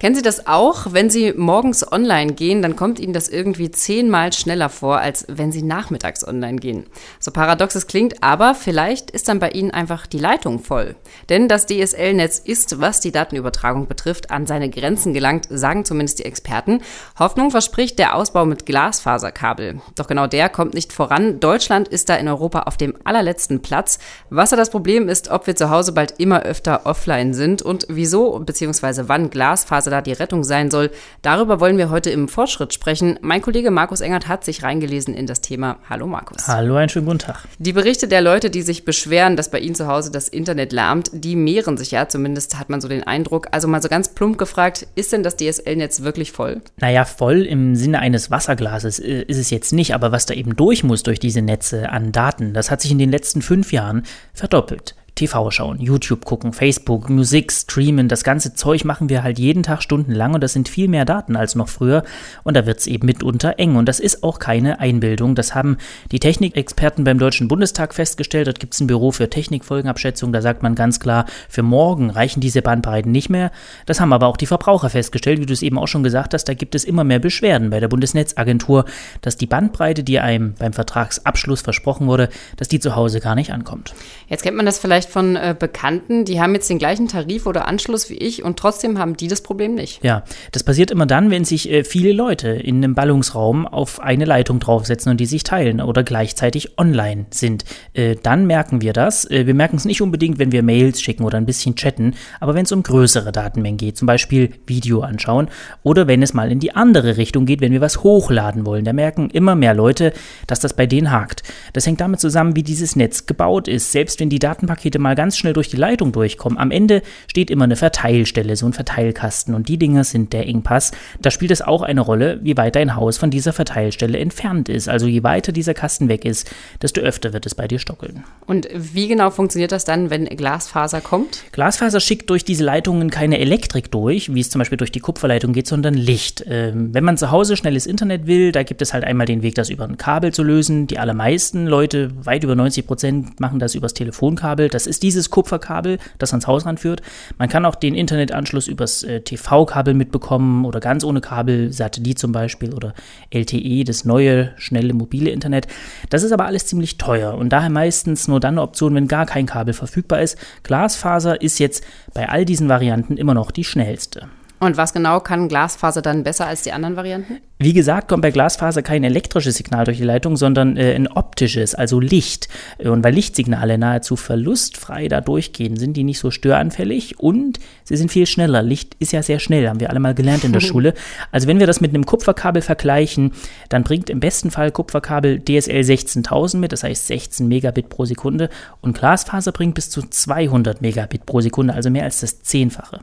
Kennen Sie das auch? Wenn Sie morgens online gehen, dann kommt Ihnen das irgendwie zehnmal schneller vor, als wenn Sie nachmittags online gehen. So paradox es klingt, aber vielleicht ist dann bei Ihnen einfach die Leitung voll. Denn das DSL-Netz ist, was die Datenübertragung betrifft, an seine Grenzen gelangt, sagen zumindest die Experten. Hoffnung verspricht der Ausbau mit Glasfaserkabel. Doch genau der kommt nicht voran. Deutschland ist da in Europa auf dem allerletzten Platz. Was da das Problem ist, ob wir zu Hause bald immer öfter offline sind und wieso bzw. wann Glasfaser da die Rettung sein soll. Darüber wollen wir heute im Fortschritt sprechen. Mein Kollege Markus Engert hat sich reingelesen in das Thema. Hallo Markus. Hallo, einen schönen guten Tag. Die Berichte der Leute, die sich beschweren, dass bei ihnen zu Hause das Internet lärmt, die mehren sich ja, zumindest hat man so den Eindruck. Also mal so ganz plump gefragt, ist denn das DSL-Netz wirklich voll? Naja, voll im Sinne eines Wasserglases äh, ist es jetzt nicht, aber was da eben durch muss durch diese Netze an Daten, das hat sich in den letzten fünf Jahren verdoppelt. TV schauen, YouTube gucken, Facebook, Musik, streamen, das ganze Zeug machen wir halt jeden Tag stundenlang und das sind viel mehr Daten als noch früher und da wird es eben mitunter eng und das ist auch keine Einbildung. Das haben die Technikexperten beim Deutschen Bundestag festgestellt. Dort gibt es ein Büro für Technikfolgenabschätzung, da sagt man ganz klar, für morgen reichen diese Bandbreiten nicht mehr. Das haben aber auch die Verbraucher festgestellt, wie du es eben auch schon gesagt hast, da gibt es immer mehr Beschwerden bei der Bundesnetzagentur, dass die Bandbreite, die einem beim Vertragsabschluss versprochen wurde, dass die zu Hause gar nicht ankommt. Jetzt kennt man das vielleicht von äh, Bekannten, die haben jetzt den gleichen Tarif oder Anschluss wie ich und trotzdem haben die das Problem nicht. Ja, das passiert immer dann, wenn sich äh, viele Leute in einem Ballungsraum auf eine Leitung draufsetzen und die sich teilen oder gleichzeitig online sind. Äh, dann merken wir das. Äh, wir merken es nicht unbedingt, wenn wir Mails schicken oder ein bisschen chatten, aber wenn es um größere Datenmengen geht, zum Beispiel Video anschauen oder wenn es mal in die andere Richtung geht, wenn wir was hochladen wollen, da merken immer mehr Leute, dass das bei denen hakt. Das hängt damit zusammen, wie dieses Netz gebaut ist. Selbst wenn die Datenpakete mal ganz schnell durch die Leitung durchkommen. Am Ende steht immer eine Verteilstelle, so ein Verteilkasten und die Dinge sind der Engpass. Da spielt es auch eine Rolle, wie weit dein Haus von dieser Verteilstelle entfernt ist. Also je weiter dieser Kasten weg ist, desto öfter wird es bei dir stockeln. Und wie genau funktioniert das dann, wenn Glasfaser kommt? Glasfaser schickt durch diese Leitungen keine Elektrik durch, wie es zum Beispiel durch die Kupferleitung geht, sondern Licht. Ähm, wenn man zu Hause schnelles Internet will, da gibt es halt einmal den Weg, das über ein Kabel zu lösen. Die allermeisten Leute, weit über 90 Prozent, machen das übers Telefonkabel. Das ist dieses Kupferkabel, das ans Haus ranführt. Man kann auch den Internetanschluss übers äh, TV-Kabel mitbekommen oder ganz ohne Kabel, Satellit zum Beispiel oder LTE, das neue, schnelle, mobile Internet. Das ist aber alles ziemlich teuer und daher meistens nur dann eine Option, wenn gar kein Kabel verfügbar ist. Glasfaser ist jetzt bei all diesen Varianten immer noch die schnellste. Und was genau kann Glasfaser dann besser als die anderen Varianten? Wie gesagt, kommt bei Glasfaser kein elektrisches Signal durch die Leitung, sondern äh, ein optisches, also Licht. Und weil Lichtsignale nahezu verlustfrei da durchgehen, sind die nicht so störanfällig und sie sind viel schneller. Licht ist ja sehr schnell, haben wir alle mal gelernt in der Schule. Also wenn wir das mit einem Kupferkabel vergleichen, dann bringt im besten Fall Kupferkabel DSL 16.000 mit, das heißt 16 Megabit pro Sekunde und Glasfaser bringt bis zu 200 Megabit pro Sekunde, also mehr als das Zehnfache.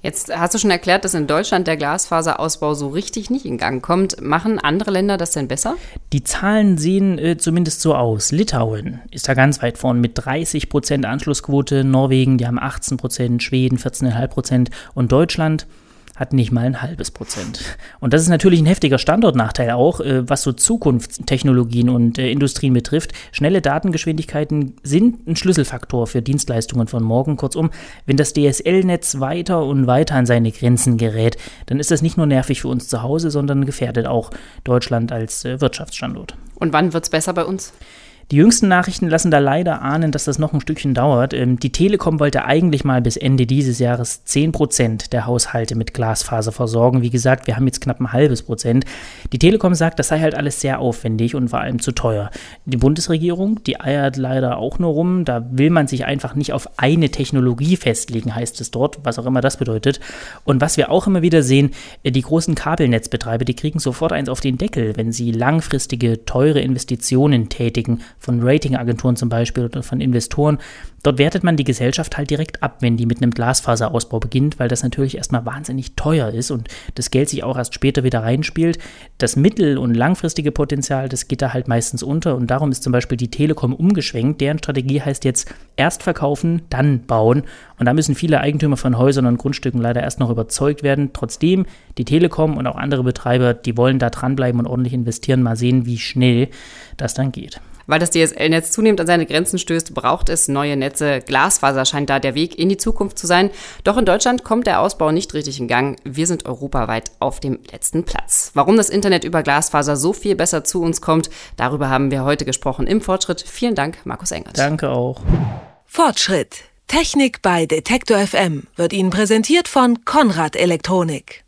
Jetzt hast du schon erklärt, dass in Deutschland der Glasfaserausbau so richtig nicht in Gang kommt. Machen andere Länder das denn besser? Die Zahlen sehen äh, zumindest so aus. Litauen ist da ganz weit vorn mit 30 Prozent Anschlussquote, Norwegen, die haben 18 Prozent, Schweden 14,5 Prozent und Deutschland hat nicht mal ein halbes Prozent. Und das ist natürlich ein heftiger Standortnachteil auch, äh, was so Zukunftstechnologien und äh, Industrien betrifft. Schnelle Datengeschwindigkeiten sind ein Schlüsselfaktor für Dienstleistungen von morgen. Kurzum, wenn das DSL-Netz weiter und weiter an seine Grenzen gerät, dann ist das nicht nur nervig für uns zu Hause, sondern gefährdet auch Deutschland als äh, Wirtschaftsstandort. Und wann wird es besser bei uns? Die jüngsten Nachrichten lassen da leider ahnen, dass das noch ein Stückchen dauert. Ähm, die Telekom wollte eigentlich mal bis Ende dieses Jahres 10% der Haushalte mit Glasfaser versorgen. Wie gesagt, wir haben jetzt knapp ein halbes Prozent. Die Telekom sagt, das sei halt alles sehr aufwendig und vor allem zu teuer. Die Bundesregierung, die eiert leider auch nur rum. Da will man sich einfach nicht auf eine Technologie festlegen, heißt es dort, was auch immer das bedeutet. Und was wir auch immer wieder sehen, äh, die großen Kabelnetzbetreiber, die kriegen sofort eins auf den Deckel, wenn sie langfristige, teure Investitionen tätigen von Ratingagenturen zum Beispiel oder von Investoren. Dort wertet man die Gesellschaft halt direkt ab, wenn die mit einem Glasfaserausbau beginnt, weil das natürlich erstmal wahnsinnig teuer ist und das Geld sich auch erst später wieder reinspielt. Das mittel- und langfristige Potenzial, das geht da halt meistens unter und darum ist zum Beispiel die Telekom umgeschwenkt. Deren Strategie heißt jetzt erst verkaufen, dann bauen und da müssen viele Eigentümer von Häusern und Grundstücken leider erst noch überzeugt werden. Trotzdem, die Telekom und auch andere Betreiber, die wollen da dranbleiben und ordentlich investieren. Mal sehen, wie schnell das dann geht. Weil das DSL-Netz zunehmend an seine Grenzen stößt, braucht es neue Netze. Glasfaser scheint da der Weg in die Zukunft zu sein. Doch in Deutschland kommt der Ausbau nicht richtig in Gang. Wir sind europaweit auf dem letzten Platz. Warum das Internet über Glasfaser so viel besser zu uns kommt, darüber haben wir heute gesprochen im Fortschritt. Vielen Dank, Markus Engert. Danke auch. Fortschritt. Technik bei Detektor FM wird Ihnen präsentiert von Konrad Elektronik.